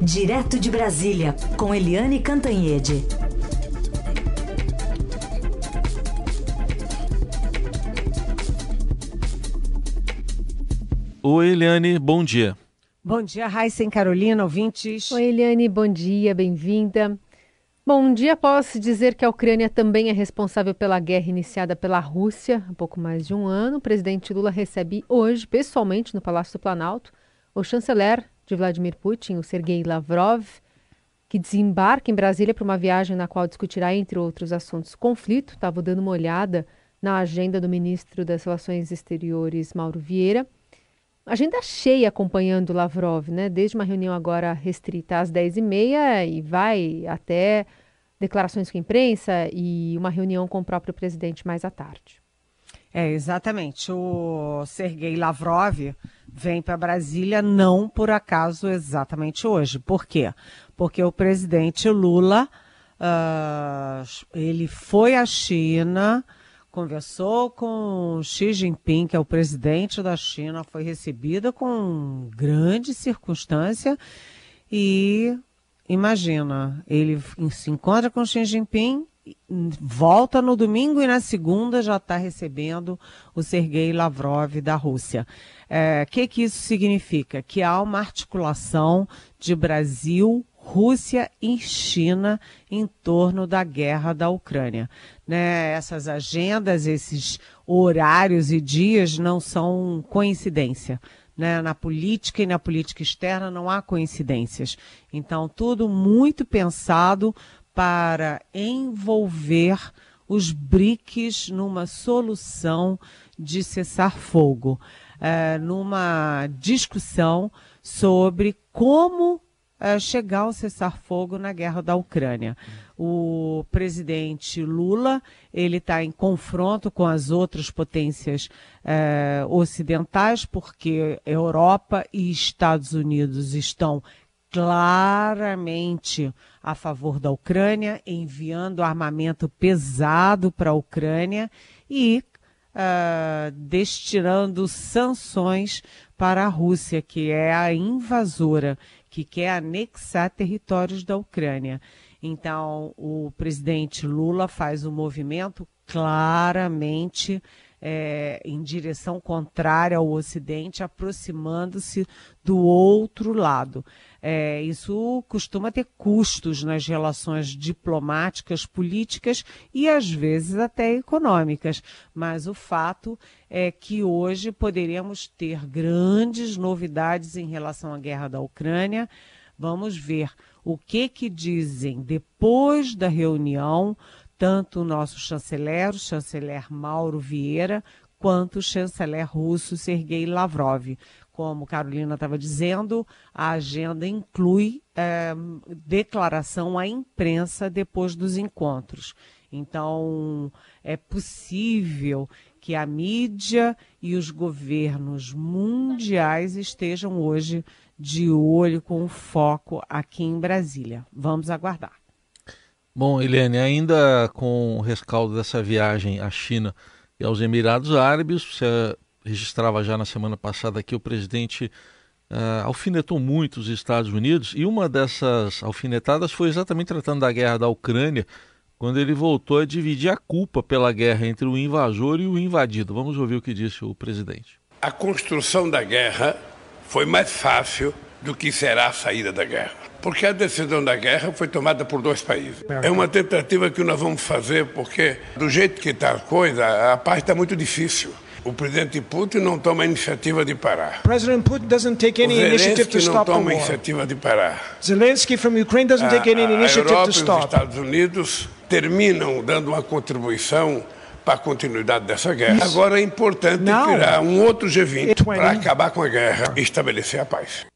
Direto de Brasília, com Eliane Cantanhede. Oi, Eliane, bom dia. Bom dia, Raíssa e Carolina, ouvintes. Oi, Eliane, bom dia, bem-vinda. Bom, um dia após dizer que a Ucrânia também é responsável pela guerra iniciada pela Rússia há pouco mais de um ano, o presidente Lula recebe hoje, pessoalmente, no Palácio do Planalto, o chanceler de Vladimir Putin, o Sergei Lavrov, que desembarca em Brasília para uma viagem na qual discutirá, entre outros assuntos, conflito. Estava dando uma olhada na agenda do ministro das Relações Exteriores, Mauro Vieira. Agenda cheia acompanhando Lavrov, né? Desde uma reunião agora restrita às 10h30 e vai até declarações com a imprensa e uma reunião com o próprio presidente mais à tarde. É, exatamente. O Sergei Lavrov vem para Brasília não por acaso exatamente hoje. Por quê? Porque o presidente Lula, uh, ele foi à China conversou com Xi Jinping, que é o presidente da China, foi recebida com grande circunstância e imagina, ele se encontra com Xi Jinping, volta no domingo e na segunda já está recebendo o Sergei Lavrov da Rússia. O é, que, que isso significa? Que há uma articulação de Brasil, Rússia e China em torno da guerra da Ucrânia. Né? Essas agendas, esses horários e dias não são coincidência. Né? Na política e na política externa não há coincidências. Então, tudo muito pensado para envolver os BRICS numa solução de cessar fogo, é, numa discussão sobre como uh, chegar ao cessar-fogo na guerra da Ucrânia. O presidente Lula ele está em confronto com as outras potências uh, ocidentais, porque Europa e Estados Unidos estão claramente a favor da Ucrânia, enviando armamento pesado para a Ucrânia e uh, destinando sanções para a Rússia, que é a invasora que quer anexar territórios da Ucrânia. Então, o presidente Lula faz um movimento claramente é, em direção contrária ao Ocidente, aproximando-se do outro lado. É, isso costuma ter custos nas relações diplomáticas, políticas e às vezes até econômicas. Mas o fato é que hoje poderíamos ter grandes novidades em relação à guerra da Ucrânia. Vamos ver o que que dizem depois da reunião tanto o nosso chanceler, o chanceler Mauro Vieira, quanto o chanceler russo Sergei Lavrov. Como Carolina estava dizendo, a agenda inclui é, declaração à imprensa depois dos encontros. Então, é possível que a mídia e os governos mundiais estejam hoje de olho com foco aqui em Brasília. Vamos aguardar. Bom, Helene, ainda com o rescaldo dessa viagem à China e aos Emirados Árabes, você registrava já na semana passada que o presidente uh, alfinetou muito os Estados Unidos e uma dessas alfinetadas foi exatamente tratando da guerra da Ucrânia, quando ele voltou a dividir a culpa pela guerra entre o invasor e o invadido. Vamos ouvir o que disse o presidente. A construção da guerra foi mais fácil do que será a saída da guerra. Porque a decisão da guerra foi tomada por dois países. É uma tentativa que nós vamos fazer, porque do jeito que está a coisa, a paz está muito difícil. O presidente Putin não toma a iniciativa de parar. President Putin doesn't take any initiative to stop the war. não toma a iniciativa de parar. Zelensky from Ukraine doesn't take any initiative a Europa to stop. Os Estados Unidos terminam dando uma contribuição para a continuidade dessa guerra. Agora é importante criar um outro G20 para acabar com a guerra e estabelecer a paz.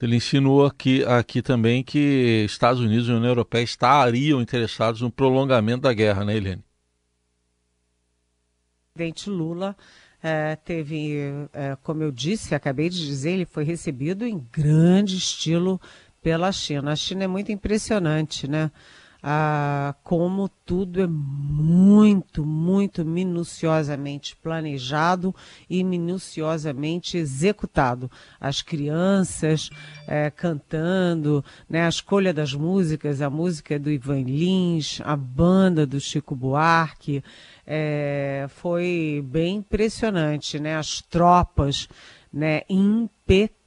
Ele insinuou aqui, aqui também que Estados Unidos e União Europeia estariam interessados no prolongamento da guerra, né, Helene? Presidente Lula é, teve, é, como eu disse, acabei de dizer, ele foi recebido em grande estilo pela China. A China é muito impressionante, né? Ah, como tudo é muito, muito minuciosamente planejado e minuciosamente executado. As crianças é, cantando, né, a escolha das músicas, a música do Ivan Lins, a banda do Chico Buarque, é, foi bem impressionante, né? As tropas, né, impecáveis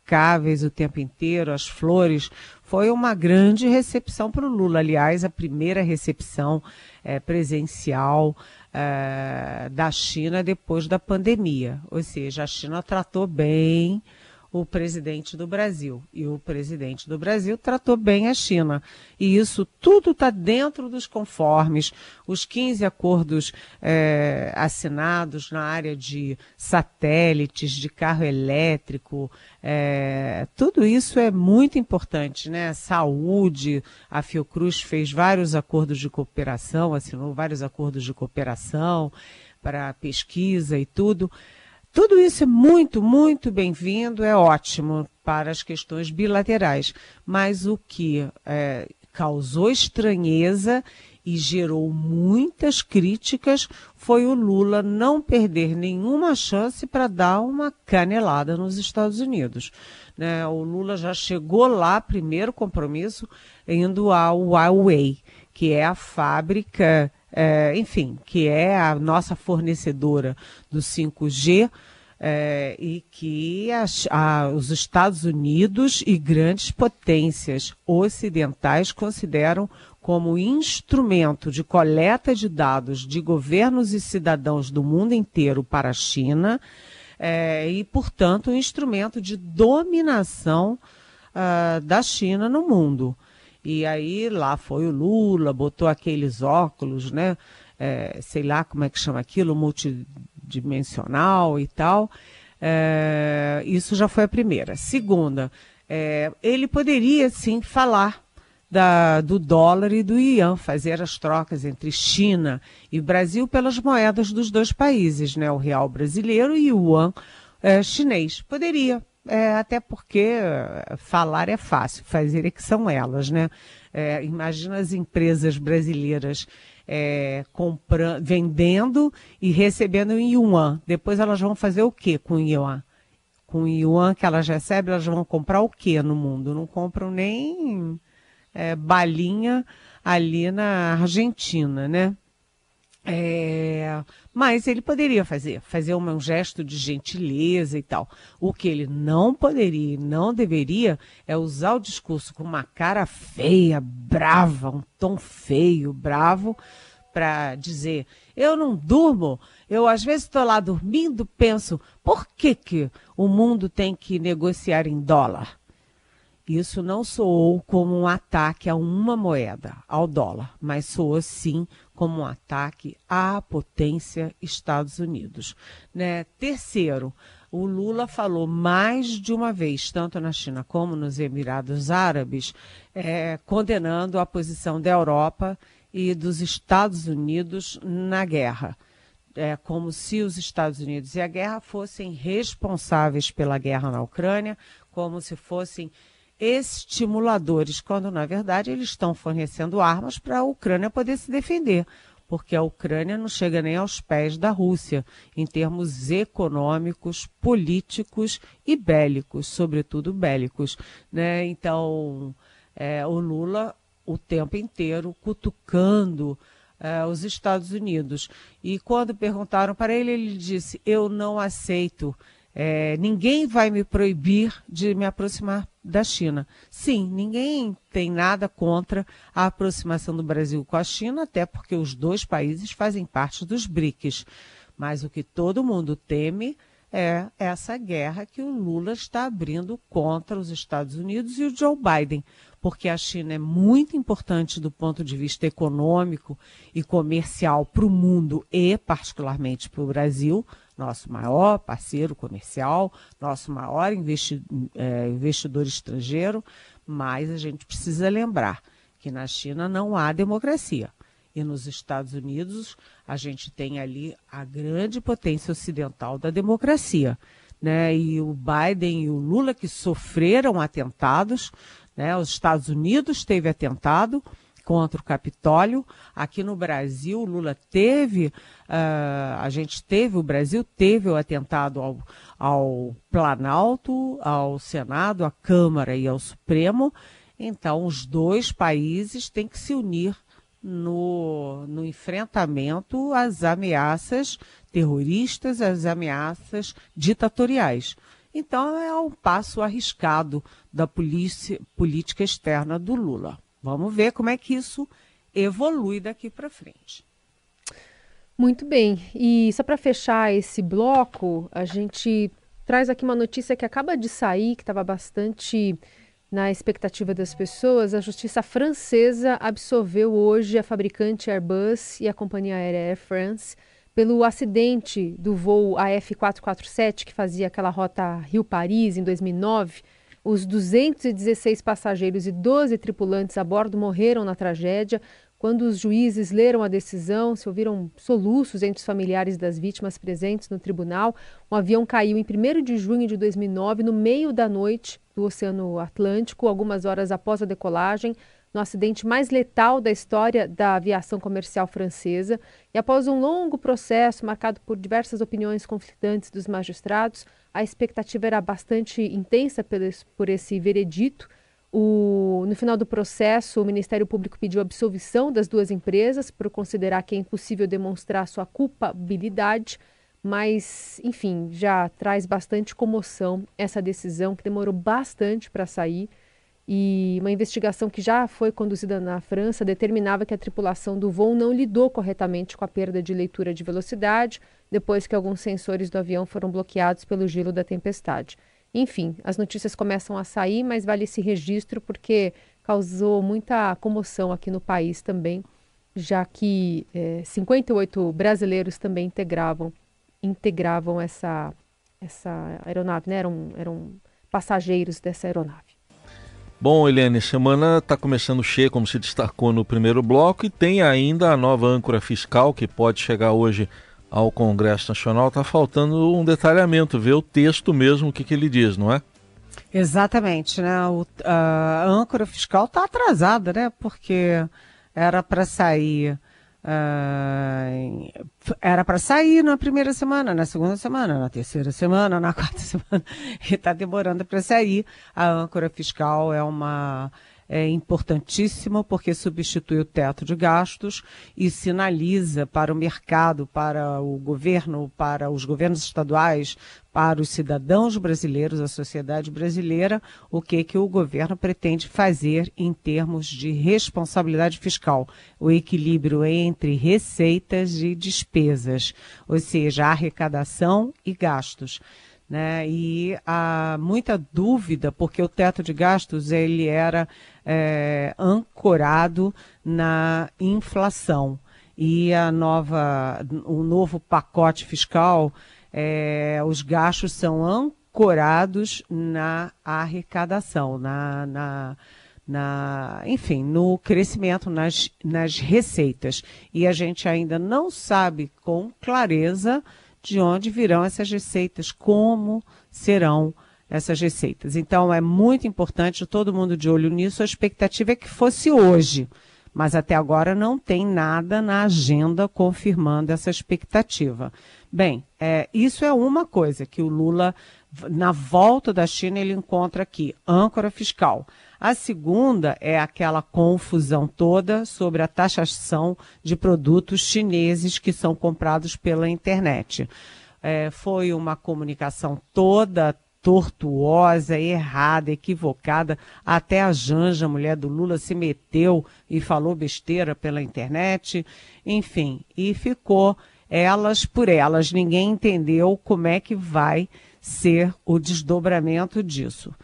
o tempo inteiro, as flores foi uma grande recepção para o Lula. Aliás, a primeira recepção é, presencial é, da China depois da pandemia. Ou seja, a China tratou bem o presidente do Brasil. E o presidente do Brasil tratou bem a China. E isso tudo está dentro dos conformes. Os 15 acordos é, assinados na área de satélites, de carro elétrico, é, tudo isso é muito importante, né? Saúde, a Fiocruz fez vários acordos de cooperação, assinou vários acordos de cooperação para pesquisa e tudo. Tudo isso é muito, muito bem-vindo, é ótimo para as questões bilaterais. Mas o que é, causou estranheza e gerou muitas críticas foi o Lula não perder nenhuma chance para dar uma canelada nos Estados Unidos. Né? O Lula já chegou lá, primeiro compromisso, indo ao Huawei, que é a fábrica é, enfim, que é a nossa fornecedora do 5G, é, e que as, a, os Estados Unidos e grandes potências ocidentais consideram como instrumento de coleta de dados de governos e cidadãos do mundo inteiro para a China é, e, portanto, um instrumento de dominação uh, da China no mundo. E aí lá foi o Lula, botou aqueles óculos, né? É, sei lá como é que chama aquilo, multidimensional e tal. É, isso já foi a primeira. Segunda, é, ele poderia sim falar da, do dólar e do ian, fazer as trocas entre China e Brasil pelas moedas dos dois países, né? O real brasileiro e o yuan é, chinês. Poderia, é, até porque é, falar é fácil, fazer é que são elas, né? É, imagina as empresas brasileiras é, comprando, vendendo e recebendo em yuan. Depois elas vão fazer o que com yuan? Com yuan que elas recebem, elas vão comprar o que no mundo? Não compram nem é, balinha ali na Argentina, né? É, mas ele poderia fazer, fazer um, um gesto de gentileza e tal. O que ele não poderia não deveria é usar o discurso com uma cara feia, brava, um tom feio, bravo, para dizer: eu não durmo. Eu às vezes estou lá dormindo, penso: por que, que o mundo tem que negociar em dólar? Isso não soou como um ataque a uma moeda, ao dólar, mas soou sim como um ataque à potência Estados Unidos. Né? Terceiro, o Lula falou mais de uma vez, tanto na China como nos Emirados Árabes, é, condenando a posição da Europa e dos Estados Unidos na guerra. É como se os Estados Unidos e a guerra fossem responsáveis pela guerra na Ucrânia, como se fossem estimuladores, quando na verdade eles estão fornecendo armas para a Ucrânia poder se defender, porque a Ucrânia não chega nem aos pés da Rússia em termos econômicos, políticos e bélicos, sobretudo bélicos, né? Então, é, o Lula o tempo inteiro cutucando é, os Estados Unidos. E quando perguntaram para ele, ele disse: Eu não aceito é, ninguém vai me proibir de me aproximar da China. Sim, ninguém tem nada contra a aproximação do Brasil com a China, até porque os dois países fazem parte dos BRICS. Mas o que todo mundo teme é essa guerra que o Lula está abrindo contra os Estados Unidos e o Joe Biden, porque a China é muito importante do ponto de vista econômico e comercial para o mundo e, particularmente, para o Brasil nosso maior parceiro comercial, nosso maior é, investidor estrangeiro, mas a gente precisa lembrar que na China não há democracia. E nos Estados Unidos a gente tem ali a grande potência ocidental da democracia. Né? E o Biden e o Lula que sofreram atentados, né? os Estados Unidos teve atentado, contra o Capitólio. Aqui no Brasil, Lula teve, uh, a gente teve, o Brasil teve o atentado ao, ao Planalto, ao Senado, à Câmara e ao Supremo. Então, os dois países têm que se unir no, no enfrentamento às ameaças terroristas, às ameaças ditatoriais. Então, é um passo arriscado da polícia, política externa do Lula. Vamos ver como é que isso evolui daqui para frente. Muito bem. E só para fechar esse bloco, a gente traz aqui uma notícia que acaba de sair, que estava bastante na expectativa das pessoas. A justiça francesa absolveu hoje a fabricante Airbus e a companhia aérea Air France pelo acidente do voo AF447 que fazia aquela rota Rio-Paris em 2009. Os 216 passageiros e 12 tripulantes a bordo morreram na tragédia. Quando os juízes leram a decisão, se ouviram soluços entre os familiares das vítimas presentes no tribunal. O avião caiu em 1 de junho de 2009, no meio da noite do Oceano Atlântico, algumas horas após a decolagem no acidente mais letal da história da aviação comercial francesa. E após um longo processo marcado por diversas opiniões conflitantes dos magistrados, a expectativa era bastante intensa por esse veredito. O, no final do processo, o Ministério Público pediu absolvição das duas empresas por considerar que é impossível demonstrar sua culpabilidade, mas, enfim, já traz bastante comoção essa decisão que demorou bastante para sair. E uma investigação que já foi conduzida na França determinava que a tripulação do voo não lidou corretamente com a perda de leitura de velocidade, depois que alguns sensores do avião foram bloqueados pelo gelo da tempestade. Enfim, as notícias começam a sair, mas vale esse registro porque causou muita comoção aqui no país também, já que é, eh, 58 brasileiros também integravam, integravam essa, essa aeronave, né? eram, eram passageiros dessa aeronave. Bom, Eliane, semana está começando cheia, como se destacou no primeiro bloco, e tem ainda a nova âncora fiscal que pode chegar hoje ao Congresso Nacional. Está faltando um detalhamento, ver o texto mesmo, o que, que ele diz, não é? Exatamente, né? O, a âncora fiscal está atrasada, né? Porque era para sair Uh, era para sair na primeira semana, na segunda semana, na terceira semana, na quarta semana, e está demorando para sair. A âncora fiscal é uma é importantíssimo porque substitui o teto de gastos e sinaliza para o mercado, para o governo, para os governos estaduais, para os cidadãos brasileiros, a sociedade brasileira, o que que o governo pretende fazer em termos de responsabilidade fiscal, o equilíbrio entre receitas e despesas, ou seja, arrecadação e gastos né? E há muita dúvida porque o teto de gastos ele era é, ancorado na inflação e a nova, o novo pacote fiscal, é, os gastos são ancorados na arrecadação, na, na na, enfim, no crescimento nas, nas receitas. E a gente ainda não sabe com clareza de onde virão essas receitas, como serão essas receitas. Então é muito importante todo mundo de olho nisso. A expectativa é que fosse hoje, mas até agora não tem nada na agenda confirmando essa expectativa. Bem, é, isso é uma coisa que o Lula, na volta da China, ele encontra aqui, âncora fiscal. A segunda é aquela confusão toda sobre a taxação de produtos chineses que são comprados pela internet. É, foi uma comunicação toda tortuosa, errada, equivocada. Até a Janja, mulher do Lula, se meteu e falou besteira pela internet. Enfim, e ficou elas por elas. Ninguém entendeu como é que vai ser o desdobramento disso.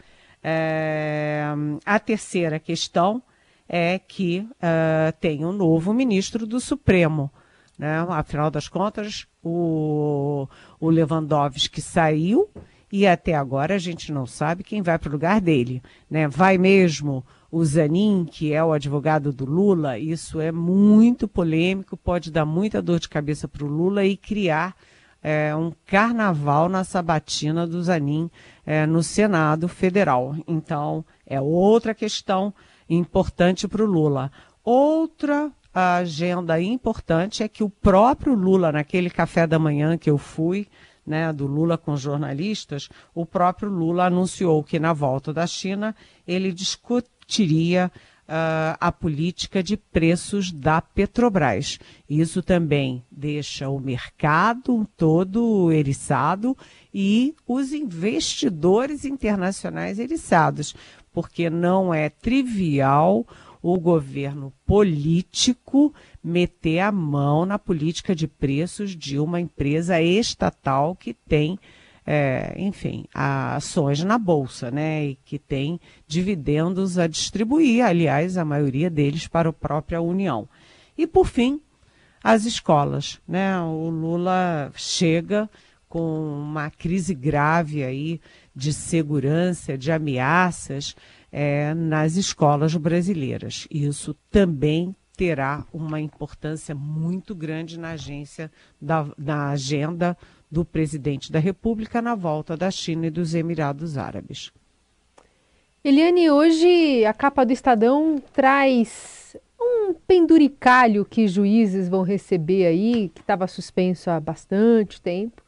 É, a terceira questão é que uh, tem um novo ministro do Supremo. Né? Afinal das contas, o, o Lewandowski saiu e até agora a gente não sabe quem vai para o lugar dele. Né? Vai mesmo o Zanin, que é o advogado do Lula, isso é muito polêmico, pode dar muita dor de cabeça para o Lula e criar é, um carnaval na sabatina do Zanin é, no Senado Federal. Então, é outra questão importante para o Lula. outra agenda importante é que o próprio Lula, naquele café da manhã que eu fui, né, do Lula com jornalistas, o próprio Lula anunciou que na volta da China ele discutiria uh, a política de preços da Petrobras. Isso também deixa o mercado todo eriçado e os investidores internacionais eriçados, porque não é trivial o governo político meter a mão na política de preços de uma empresa estatal que tem é, enfim, ações na bolsa, né? E que tem dividendos a distribuir, aliás, a maioria deles para a própria União. E por fim, as escolas, né? O Lula chega com uma crise grave aí de segurança, de ameaças é, nas escolas brasileiras. Isso também terá uma importância muito grande na agência da, na agenda do presidente da República na volta da China e dos Emirados Árabes. Eliane, hoje a capa do Estadão traz um penduricalho que juízes vão receber aí, que estava suspenso há bastante tempo,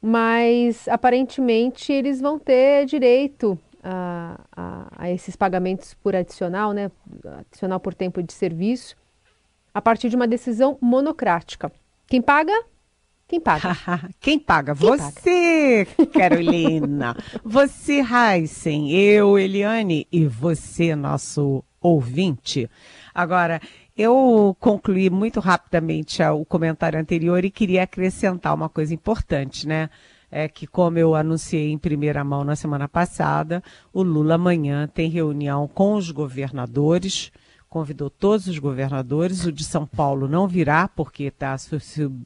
mas aparentemente eles vão ter direito a, a, a esses pagamentos por adicional, né, adicional por tempo de serviço, a partir de uma decisão monocrática. Quem paga? Quem paga? Quem paga? Quem você, paga? Carolina. você, Heisen. Eu, Eliane. E você, nosso ouvinte. Agora, eu concluí muito rapidamente o comentário anterior e queria acrescentar uma coisa importante, né? É que, como eu anunciei em primeira mão na semana passada, o Lula amanhã tem reunião com os governadores convidou todos os governadores. O de São Paulo não virá, porque está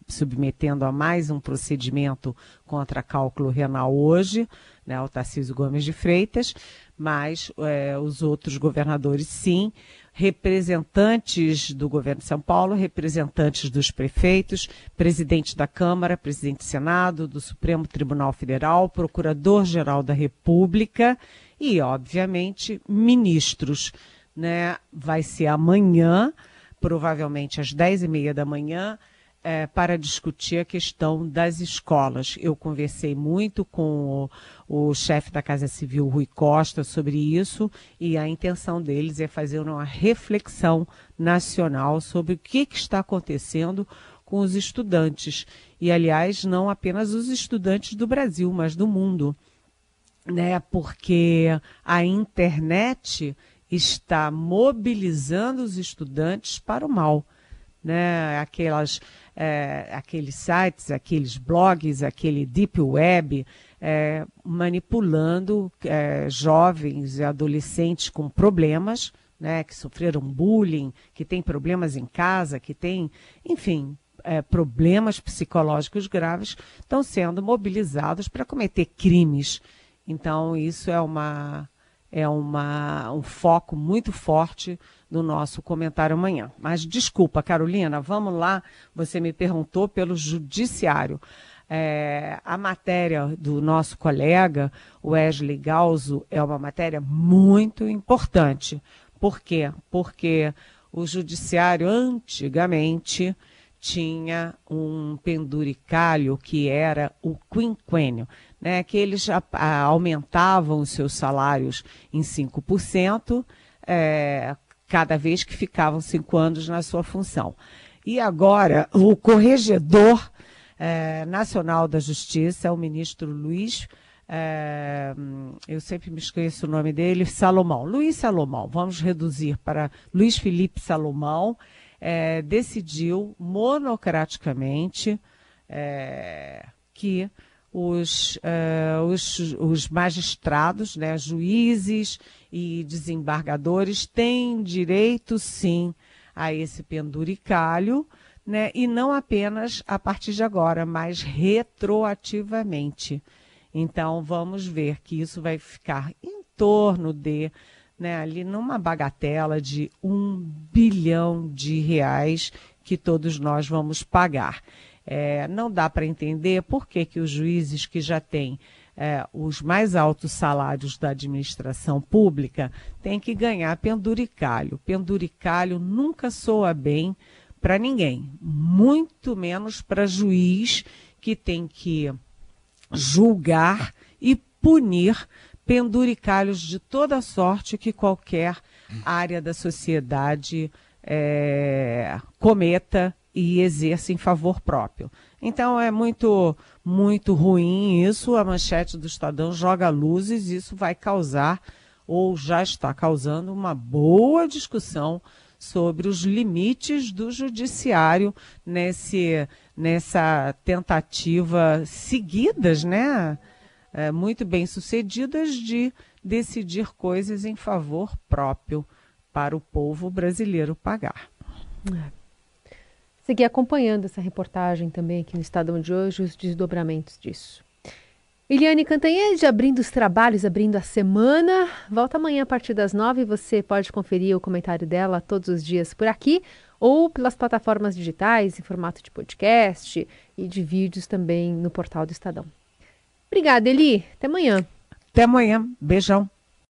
submetendo a mais um procedimento contra cálculo renal hoje, né, o Tarcísio Gomes de Freitas, mas é, os outros governadores sim, representantes do governo de São Paulo, representantes dos prefeitos, presidente da Câmara, presidente do Senado, do Supremo Tribunal Federal, procurador-geral da República e, obviamente, ministros né? Vai ser amanhã, provavelmente às dez e meia da manhã, é, para discutir a questão das escolas. Eu conversei muito com o, o chefe da Casa Civil, Rui Costa, sobre isso, e a intenção deles é fazer uma reflexão nacional sobre o que, que está acontecendo com os estudantes. E, aliás, não apenas os estudantes do Brasil, mas do mundo. Né? Porque a internet está mobilizando os estudantes para o mal. Né? Aquelas, é, aqueles sites, aqueles blogs, aquele deep web, é, manipulando é, jovens e adolescentes com problemas, né, que sofreram bullying, que têm problemas em casa, que têm, enfim, é, problemas psicológicos graves, estão sendo mobilizados para cometer crimes. Então, isso é uma é uma, um foco muito forte do nosso comentário amanhã. Mas desculpa, Carolina, vamos lá. Você me perguntou pelo judiciário. É, a matéria do nosso colega Wesley Galzo é uma matéria muito importante. Por quê? Porque o judiciário antigamente tinha um penduricalho que era o quinquênio né, que eles a, a, aumentavam os seus salários em 5%, é, cada vez que ficavam cinco anos na sua função. E agora, o Corregedor é, Nacional da Justiça, o ministro Luiz, é, eu sempre me esqueço o nome dele, Salomão. Luiz Salomão, vamos reduzir para Luiz Felipe Salomão, é, decidiu monocraticamente é, que os, uh, os, os, magistrados, né, juízes e desembargadores têm direito, sim, a esse penduricalho, né, e não apenas a partir de agora, mas retroativamente. Então, vamos ver que isso vai ficar em torno de, né, ali numa bagatela de um bilhão de reais que todos nós vamos pagar. É, não dá para entender por que, que os juízes que já têm é, os mais altos salários da administração pública têm que ganhar penduricalho. Penduricalho nunca soa bem para ninguém, muito menos para juiz que tem que julgar e punir penduricalhos de toda sorte que qualquer área da sociedade é, cometa e exerça em favor próprio. Então é muito, muito ruim isso. A manchete do Estadão joga luzes, isso vai causar, ou já está causando, uma boa discussão sobre os limites do judiciário nesse, nessa tentativa seguidas, né? É, muito bem sucedidas de decidir coisas em favor próprio para o povo brasileiro pagar. Seguir acompanhando essa reportagem também aqui no Estadão de hoje, os desdobramentos disso. Eliane Cantanhede abrindo os trabalhos, abrindo a semana. Volta amanhã a partir das nove. Você pode conferir o comentário dela todos os dias por aqui ou pelas plataformas digitais em formato de podcast e de vídeos também no portal do Estadão. Obrigada, Eli. Até amanhã. Até amanhã. Beijão.